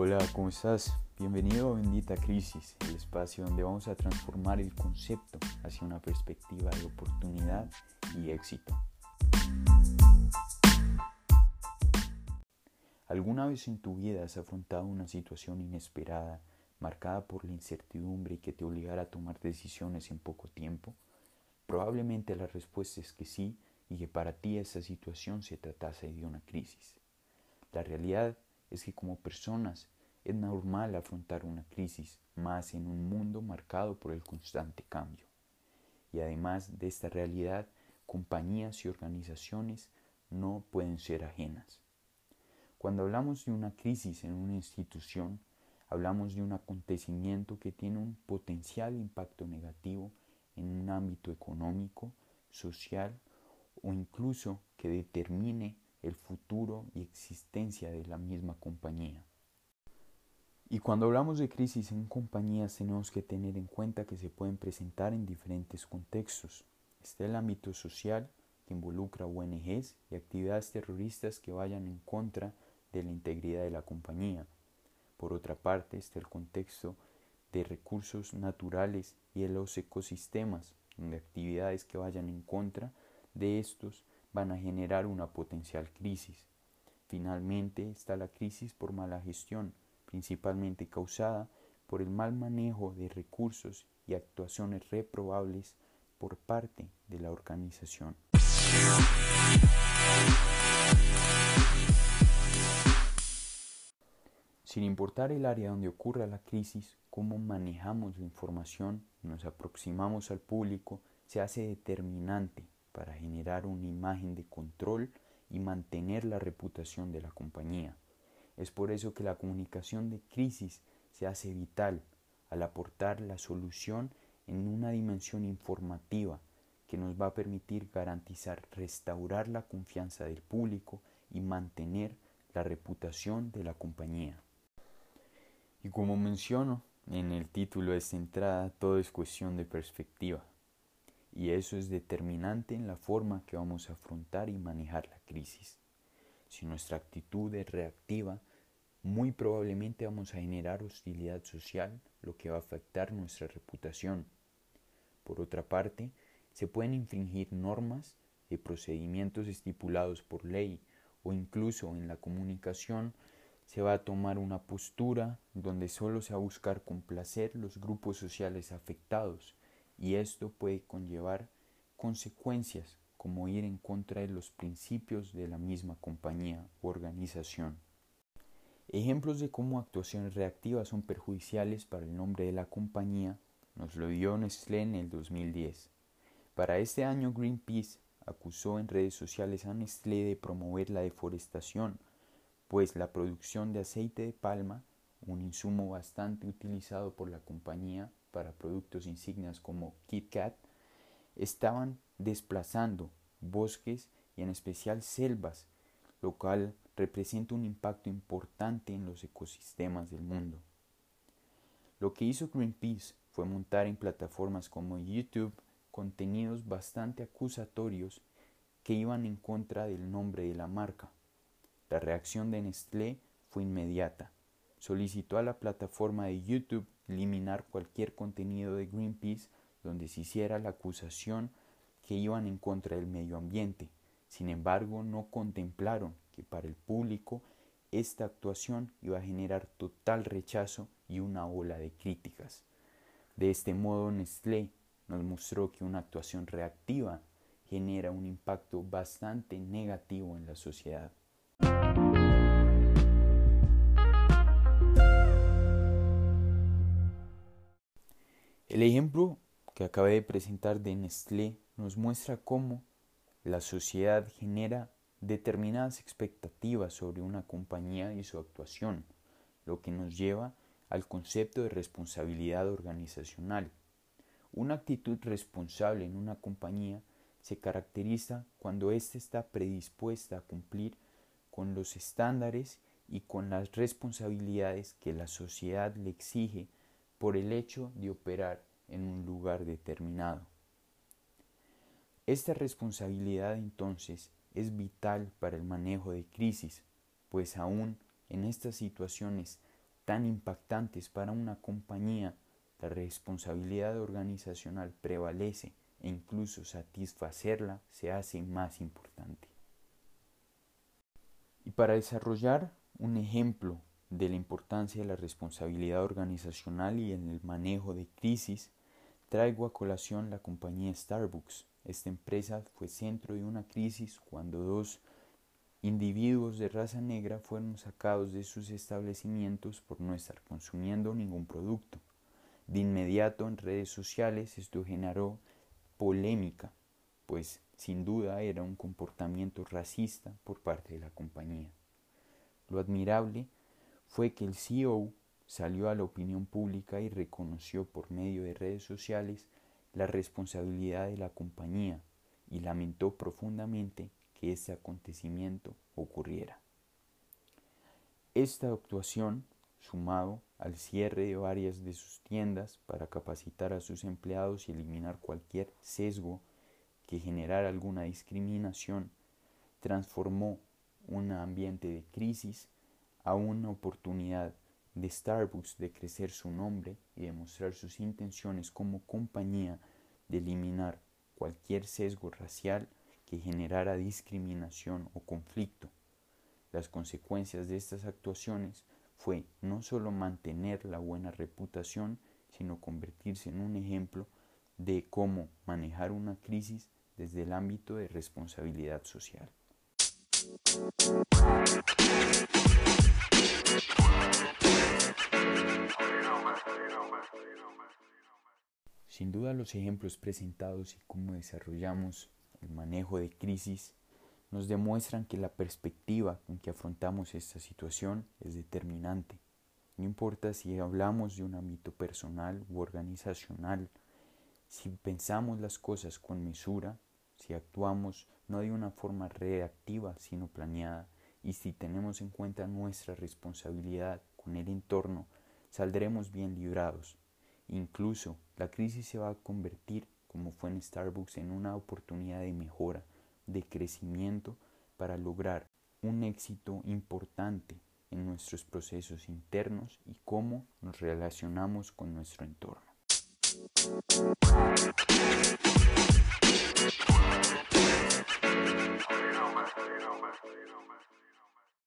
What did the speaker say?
Hola, ¿cómo estás? Bienvenido a Bendita Crisis, el espacio donde vamos a transformar el concepto hacia una perspectiva de oportunidad y éxito. ¿Alguna vez en tu vida has afrontado una situación inesperada, marcada por la incertidumbre y que te obligara a tomar decisiones en poco tiempo? Probablemente la respuesta es que sí y que para ti esa situación se tratase de una crisis. La realidad es que como personas es normal afrontar una crisis, más en un mundo marcado por el constante cambio. Y además de esta realidad, compañías y organizaciones no pueden ser ajenas. Cuando hablamos de una crisis en una institución, hablamos de un acontecimiento que tiene un potencial impacto negativo en un ámbito económico, social o incluso que determine el futuro y existencia de la misma compañía. Y cuando hablamos de crisis en compañías tenemos que tener en cuenta que se pueden presentar en diferentes contextos. Está el ámbito social, que involucra ONGs y actividades terroristas que vayan en contra de la integridad de la compañía. Por otra parte está el contexto de recursos naturales y de los ecosistemas, donde actividades que vayan en contra de estos van a generar una potencial crisis. Finalmente está la crisis por mala gestión, principalmente causada por el mal manejo de recursos y actuaciones reprobables por parte de la organización. Sin importar el área donde ocurra la crisis, cómo manejamos la información nos aproximamos al público se hace determinante para generar una imagen de control y mantener la reputación de la compañía. Es por eso que la comunicación de crisis se hace vital al aportar la solución en una dimensión informativa que nos va a permitir garantizar restaurar la confianza del público y mantener la reputación de la compañía. Y como menciono en el título de esta entrada, todo es cuestión de perspectiva y eso es determinante en la forma que vamos a afrontar y manejar la crisis. Si nuestra actitud es reactiva, muy probablemente vamos a generar hostilidad social, lo que va a afectar nuestra reputación. Por otra parte, se pueden infringir normas y procedimientos estipulados por ley o incluso en la comunicación se va a tomar una postura donde solo se va a buscar complacer los grupos sociales afectados y esto puede conllevar consecuencias como ir en contra de los principios de la misma compañía u organización. Ejemplos de cómo actuaciones reactivas son perjudiciales para el nombre de la compañía nos lo dio Nestlé en el 2010. Para este año Greenpeace acusó en redes sociales a Nestlé de promover la deforestación, pues la producción de aceite de palma, un insumo bastante utilizado por la compañía, para productos insignias como KitKat estaban desplazando bosques y en especial selvas, lo cual representa un impacto importante en los ecosistemas del mundo. Lo que hizo Greenpeace fue montar en plataformas como YouTube contenidos bastante acusatorios que iban en contra del nombre de la marca. La reacción de Nestlé fue inmediata. Solicitó a la plataforma de YouTube eliminar cualquier contenido de Greenpeace donde se hiciera la acusación que iban en contra del medio ambiente. Sin embargo, no contemplaron que para el público esta actuación iba a generar total rechazo y una ola de críticas. De este modo, Nestlé nos mostró que una actuación reactiva genera un impacto bastante negativo en la sociedad. El ejemplo que acabé de presentar de Nestlé nos muestra cómo la sociedad genera determinadas expectativas sobre una compañía y su actuación, lo que nos lleva al concepto de responsabilidad organizacional. Una actitud responsable en una compañía se caracteriza cuando ésta está predispuesta a cumplir con los estándares y con las responsabilidades que la sociedad le exige por el hecho de operar en un lugar determinado. Esta responsabilidad entonces es vital para el manejo de crisis, pues aún en estas situaciones tan impactantes para una compañía, la responsabilidad organizacional prevalece e incluso satisfacerla se hace más importante. Y para desarrollar un ejemplo de la importancia de la responsabilidad organizacional y en el manejo de crisis, traigo a colación la compañía Starbucks. Esta empresa fue centro de una crisis cuando dos individuos de raza negra fueron sacados de sus establecimientos por no estar consumiendo ningún producto. De inmediato en redes sociales esto generó polémica, pues sin duda era un comportamiento racista por parte de la compañía. Lo admirable fue que el CEO salió a la opinión pública y reconoció por medio de redes sociales la responsabilidad de la compañía y lamentó profundamente que este acontecimiento ocurriera. Esta actuación, sumado al cierre de varias de sus tiendas para capacitar a sus empleados y eliminar cualquier sesgo que generara alguna discriminación, transformó un ambiente de crisis a una oportunidad de Starbucks de crecer su nombre y demostrar sus intenciones como compañía de eliminar cualquier sesgo racial que generara discriminación o conflicto. Las consecuencias de estas actuaciones fue no solo mantener la buena reputación, sino convertirse en un ejemplo de cómo manejar una crisis desde el ámbito de responsabilidad social. Sin duda los ejemplos presentados y cómo desarrollamos el manejo de crisis nos demuestran que la perspectiva con que afrontamos esta situación es determinante. No importa si hablamos de un ámbito personal u organizacional, si pensamos las cosas con mesura, si actuamos no de una forma reactiva sino planeada, y si tenemos en cuenta nuestra responsabilidad con el entorno, saldremos bien librados. Incluso la crisis se va a convertir, como fue en Starbucks, en una oportunidad de mejora, de crecimiento para lograr un éxito importante en nuestros procesos internos y cómo nos relacionamos con nuestro entorno.